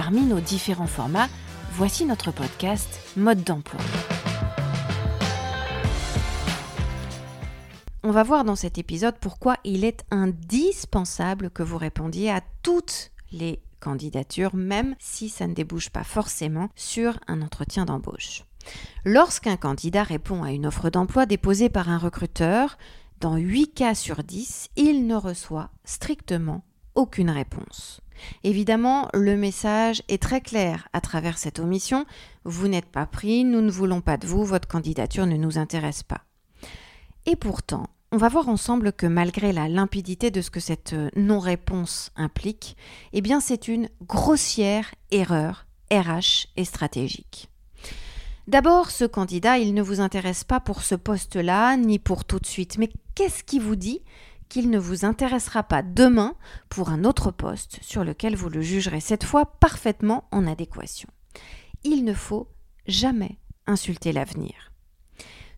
Parmi nos différents formats, voici notre podcast Mode d'emploi. On va voir dans cet épisode pourquoi il est indispensable que vous répondiez à toutes les candidatures, même si ça ne débouche pas forcément sur un entretien d'embauche. Lorsqu'un candidat répond à une offre d'emploi déposée par un recruteur, dans 8 cas sur 10, il ne reçoit strictement aucune réponse. Évidemment, le message est très clair à travers cette omission. Vous n'êtes pas pris, nous ne voulons pas de vous, votre candidature ne nous intéresse pas. Et pourtant, on va voir ensemble que malgré la limpidité de ce que cette euh, non-réponse implique, eh bien c'est une grossière erreur RH et stratégique. D'abord, ce candidat, il ne vous intéresse pas pour ce poste-là, ni pour tout de suite. Mais qu'est-ce qui vous dit qu'il ne vous intéressera pas demain pour un autre poste sur lequel vous le jugerez cette fois parfaitement en adéquation Il ne faut jamais insulter l'avenir.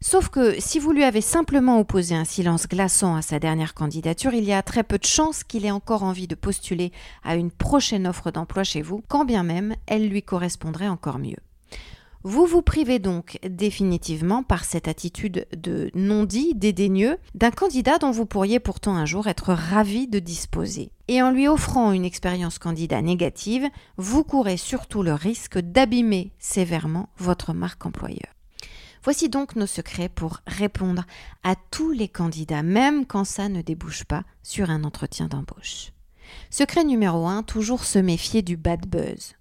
Sauf que si vous lui avez simplement opposé un silence glaçant à sa dernière candidature, il y a très peu de chances qu'il ait encore envie de postuler à une prochaine offre d'emploi chez vous, quand bien même elle lui correspondrait encore mieux. Vous vous privez donc définitivement par cette attitude de non-dit dédaigneux d'un candidat dont vous pourriez pourtant un jour être ravi de disposer. Et en lui offrant une expérience candidat négative, vous courez surtout le risque d'abîmer sévèrement votre marque employeur. Voici donc nos secrets pour répondre à tous les candidats, même quand ça ne débouche pas sur un entretien d'embauche. Secret numéro 1, toujours se méfier du bad buzz.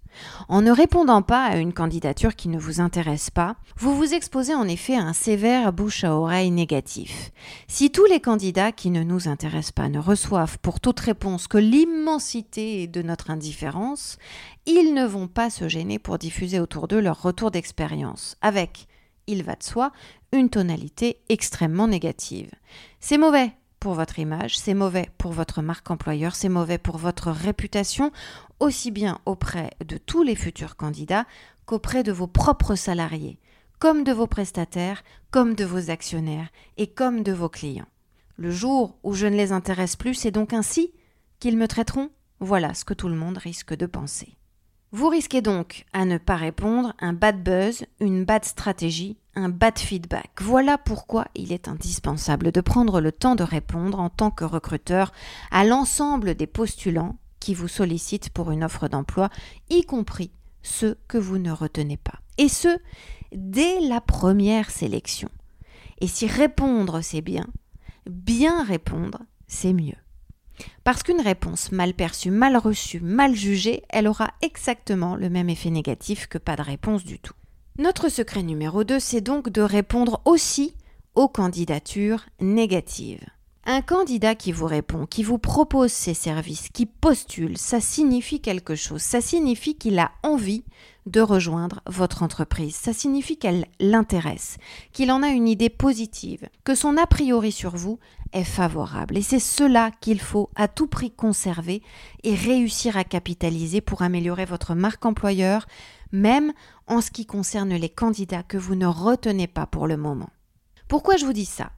En ne répondant pas à une candidature qui ne vous intéresse pas, vous vous exposez en effet à un sévère bouche à oreille négatif. Si tous les candidats qui ne nous intéressent pas ne reçoivent pour toute réponse que l'immensité de notre indifférence, ils ne vont pas se gêner pour diffuser autour d'eux leur retour d'expérience, avec il va de soi, une tonalité extrêmement négative. C'est mauvais pour votre image, c'est mauvais pour votre marque employeur, c'est mauvais pour votre réputation, aussi bien auprès de tous les futurs candidats qu'auprès de vos propres salariés, comme de vos prestataires, comme de vos actionnaires et comme de vos clients. Le jour où je ne les intéresse plus, c'est donc ainsi qu'ils me traiteront? Voilà ce que tout le monde risque de penser. Vous risquez donc à ne pas répondre un bad buzz, une bad stratégie, un bad feedback. Voilà pourquoi il est indispensable de prendre le temps de répondre en tant que recruteur à l'ensemble des postulants qui vous sollicitent pour une offre d'emploi, y compris ceux que vous ne retenez pas. Et ce, dès la première sélection. Et si répondre c'est bien, bien répondre c'est mieux. Parce qu'une réponse mal perçue, mal reçue, mal jugée, elle aura exactement le même effet négatif que pas de réponse du tout. Notre secret numéro 2, c'est donc de répondre aussi aux candidatures négatives. Un candidat qui vous répond, qui vous propose ses services, qui postule, ça signifie quelque chose. Ça signifie qu'il a envie de rejoindre votre entreprise. Ça signifie qu'elle l'intéresse, qu'il en a une idée positive, que son a priori sur vous est favorable. Et c'est cela qu'il faut à tout prix conserver et réussir à capitaliser pour améliorer votre marque employeur, même en ce qui concerne les candidats que vous ne retenez pas pour le moment. Pourquoi je vous dis ça?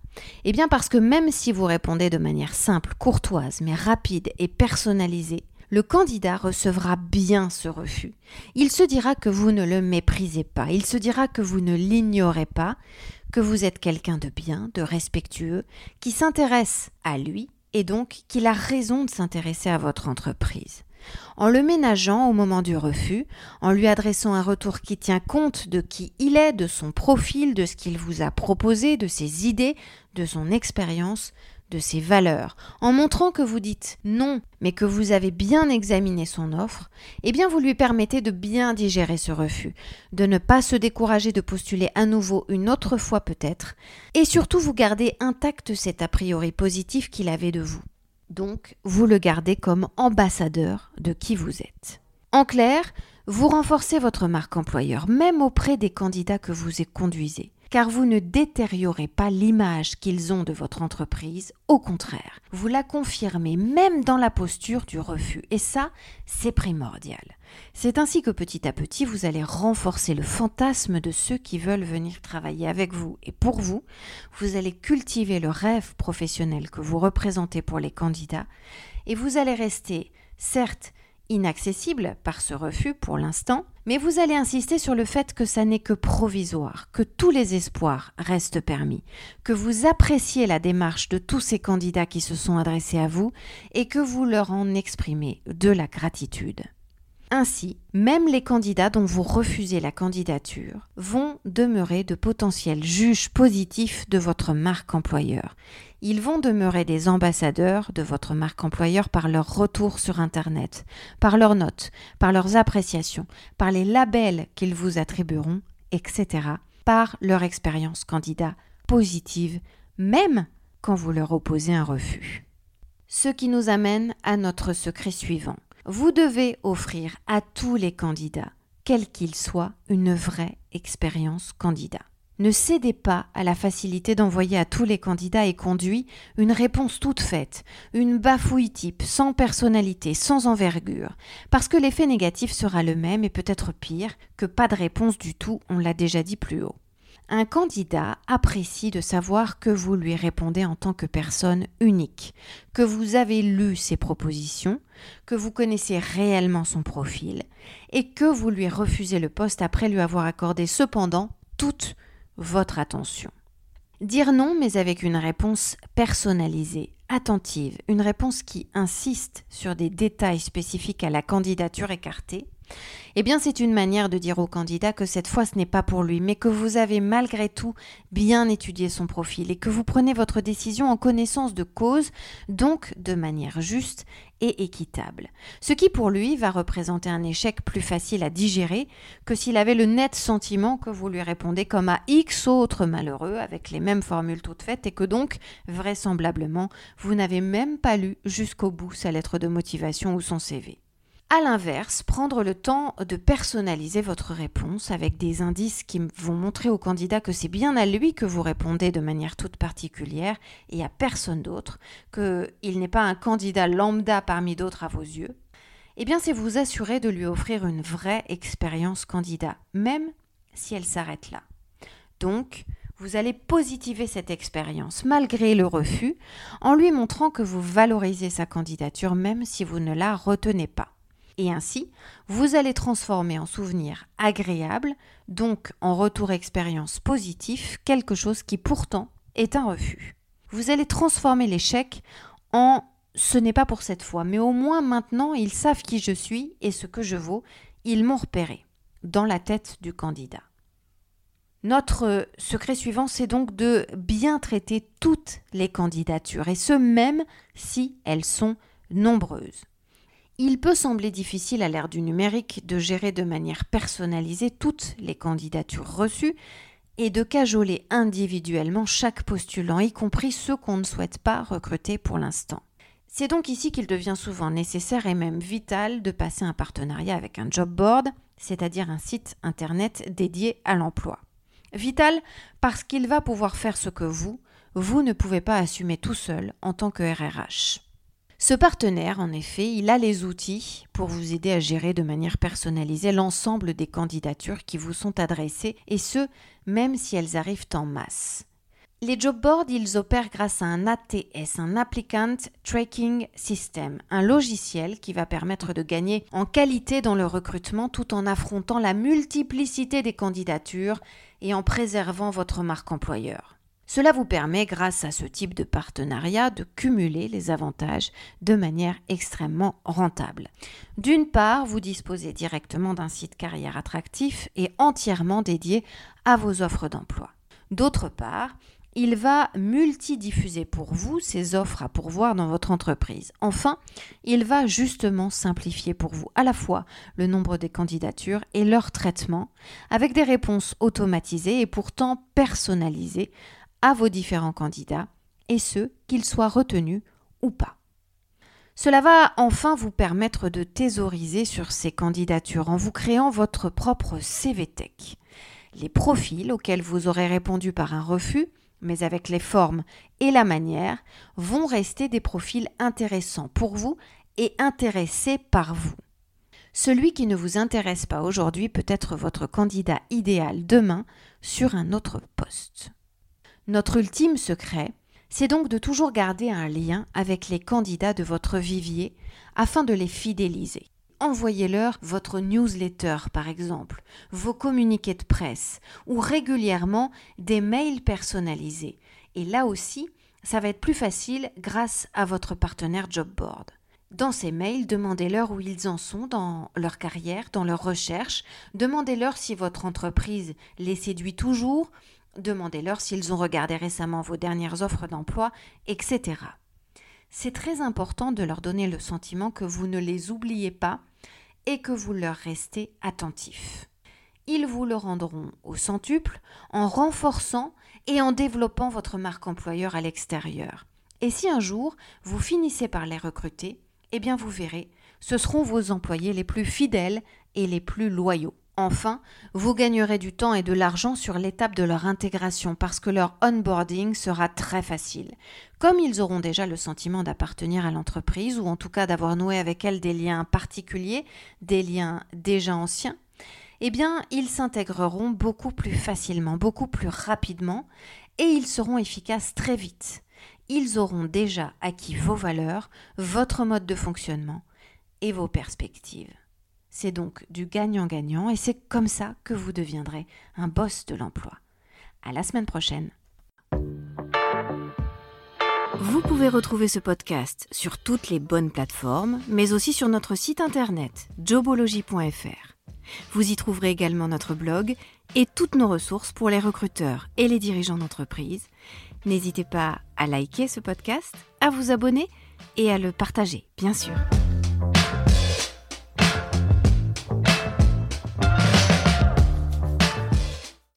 Eh bien parce que même si vous répondez de manière simple, courtoise, mais rapide et personnalisée, le candidat recevra bien ce refus. Il se dira que vous ne le méprisez pas, il se dira que vous ne l'ignorez pas, que vous êtes quelqu'un de bien, de respectueux, qui s'intéresse à lui et donc qu'il a raison de s'intéresser à votre entreprise. En le ménageant au moment du refus, en lui adressant un retour qui tient compte de qui il est, de son profil, de ce qu'il vous a proposé, de ses idées, de son expérience, de ses valeurs, en montrant que vous dites non, mais que vous avez bien examiné son offre, eh bien vous lui permettez de bien digérer ce refus, de ne pas se décourager de postuler à nouveau une autre fois peut-être, et surtout vous gardez intact cet a priori positif qu'il avait de vous. Donc, vous le gardez comme ambassadeur de qui vous êtes. En clair, Vous renforcez votre marque employeur, même auprès des candidats que vous y conduisez car vous ne détériorez pas l'image qu'ils ont de votre entreprise, au contraire, vous la confirmez même dans la posture du refus, et ça, c'est primordial. C'est ainsi que petit à petit, vous allez renforcer le fantasme de ceux qui veulent venir travailler avec vous et pour vous, vous allez cultiver le rêve professionnel que vous représentez pour les candidats, et vous allez rester, certes, inaccessible par ce refus pour l'instant, mais vous allez insister sur le fait que ça n'est que provisoire, que tous les espoirs restent permis, que vous appréciez la démarche de tous ces candidats qui se sont adressés à vous et que vous leur en exprimez de la gratitude. Ainsi, même les candidats dont vous refusez la candidature vont demeurer de potentiels juges positifs de votre marque employeur. Ils vont demeurer des ambassadeurs de votre marque employeur par leur retour sur Internet, par leurs notes, par leurs appréciations, par les labels qu'ils vous attribueront, etc., par leur expérience candidat positive, même quand vous leur opposez un refus. Ce qui nous amène à notre secret suivant vous devez offrir à tous les candidats, quels qu'ils soient, une vraie expérience candidat. Ne cédez pas à la facilité d'envoyer à tous les candidats et conduits une réponse toute faite, une bafouille type, sans personnalité, sans envergure, parce que l'effet négatif sera le même et peut-être pire que pas de réponse du tout, on l'a déjà dit plus haut. Un candidat apprécie de savoir que vous lui répondez en tant que personne unique, que vous avez lu ses propositions, que vous connaissez réellement son profil et que vous lui refusez le poste après lui avoir accordé cependant toute votre attention. Dire non mais avec une réponse personnalisée, attentive, une réponse qui insiste sur des détails spécifiques à la candidature écartée, eh bien, c'est une manière de dire au candidat que cette fois ce n'est pas pour lui, mais que vous avez malgré tout bien étudié son profil et que vous prenez votre décision en connaissance de cause, donc de manière juste et équitable. Ce qui pour lui va représenter un échec plus facile à digérer que s'il avait le net sentiment que vous lui répondez comme à X autres malheureux avec les mêmes formules toutes faites et que donc, vraisemblablement, vous n'avez même pas lu jusqu'au bout sa lettre de motivation ou son CV. À l'inverse, prendre le temps de personnaliser votre réponse avec des indices qui vont montrer au candidat que c'est bien à lui que vous répondez de manière toute particulière et à personne d'autre, qu'il n'est pas un candidat lambda parmi d'autres à vos yeux, eh bien c'est vous assurer de lui offrir une vraie expérience candidat, même si elle s'arrête là. Donc, vous allez positiver cette expérience malgré le refus en lui montrant que vous valorisez sa candidature même si vous ne la retenez pas. Et ainsi, vous allez transformer en souvenir agréable, donc en retour expérience positif, quelque chose qui pourtant est un refus. Vous allez transformer l'échec en ce n'est pas pour cette fois, mais au moins maintenant ils savent qui je suis et ce que je vaux, ils m'ont repéré dans la tête du candidat. Notre secret suivant, c'est donc de bien traiter toutes les candidatures, et ce même si elles sont nombreuses. Il peut sembler difficile à l'ère du numérique de gérer de manière personnalisée toutes les candidatures reçues et de cajoler individuellement chaque postulant, y compris ceux qu'on ne souhaite pas recruter pour l'instant. C'est donc ici qu'il devient souvent nécessaire et même vital de passer un partenariat avec un job board, c'est-à-dire un site internet dédié à l'emploi. Vital parce qu'il va pouvoir faire ce que vous, vous ne pouvez pas assumer tout seul en tant que RRH. Ce partenaire, en effet, il a les outils pour vous aider à gérer de manière personnalisée l'ensemble des candidatures qui vous sont adressées, et ce, même si elles arrivent en masse. Les job boards, ils opèrent grâce à un ATS, un Applicant Tracking System, un logiciel qui va permettre de gagner en qualité dans le recrutement tout en affrontant la multiplicité des candidatures et en préservant votre marque employeur. Cela vous permet, grâce à ce type de partenariat, de cumuler les avantages de manière extrêmement rentable. D'une part, vous disposez directement d'un site carrière attractif et entièrement dédié à vos offres d'emploi. D'autre part, il va multidiffuser pour vous ces offres à pourvoir dans votre entreprise. Enfin, il va justement simplifier pour vous à la fois le nombre des candidatures et leur traitement avec des réponses automatisées et pourtant personnalisées à vos différents candidats, et ce, qu'ils soient retenus ou pas. Cela va enfin vous permettre de thésauriser sur ces candidatures en vous créant votre propre CVTech. Les profils auxquels vous aurez répondu par un refus, mais avec les formes et la manière, vont rester des profils intéressants pour vous et intéressés par vous. Celui qui ne vous intéresse pas aujourd'hui peut être votre candidat idéal demain sur un autre poste. Notre ultime secret, c'est donc de toujours garder un lien avec les candidats de votre vivier afin de les fidéliser. Envoyez-leur votre newsletter par exemple, vos communiqués de presse ou régulièrement des mails personnalisés. Et là aussi, ça va être plus facile grâce à votre partenaire Jobboard. Dans ces mails, demandez-leur où ils en sont dans leur carrière, dans leur recherche. Demandez-leur si votre entreprise les séduit toujours. Demandez-leur s'ils ont regardé récemment vos dernières offres d'emploi, etc. C'est très important de leur donner le sentiment que vous ne les oubliez pas et que vous leur restez attentifs. Ils vous le rendront au centuple en renforçant et en développant votre marque employeur à l'extérieur. Et si un jour vous finissez par les recruter, eh bien vous verrez, ce seront vos employés les plus fidèles et les plus loyaux. Enfin, vous gagnerez du temps et de l'argent sur l'étape de leur intégration parce que leur onboarding sera très facile. Comme ils auront déjà le sentiment d'appartenir à l'entreprise ou en tout cas d'avoir noué avec elle des liens particuliers, des liens déjà anciens, eh bien, ils s'intégreront beaucoup plus facilement, beaucoup plus rapidement et ils seront efficaces très vite ils auront déjà acquis vos valeurs, votre mode de fonctionnement et vos perspectives. C'est donc du gagnant-gagnant et c'est comme ça que vous deviendrez un boss de l'emploi. À la semaine prochaine. Vous pouvez retrouver ce podcast sur toutes les bonnes plateformes, mais aussi sur notre site internet jobology.fr. Vous y trouverez également notre blog et toutes nos ressources pour les recruteurs et les dirigeants d'entreprise N'hésitez pas à liker ce podcast, à vous abonner et à le partager, bien sûr.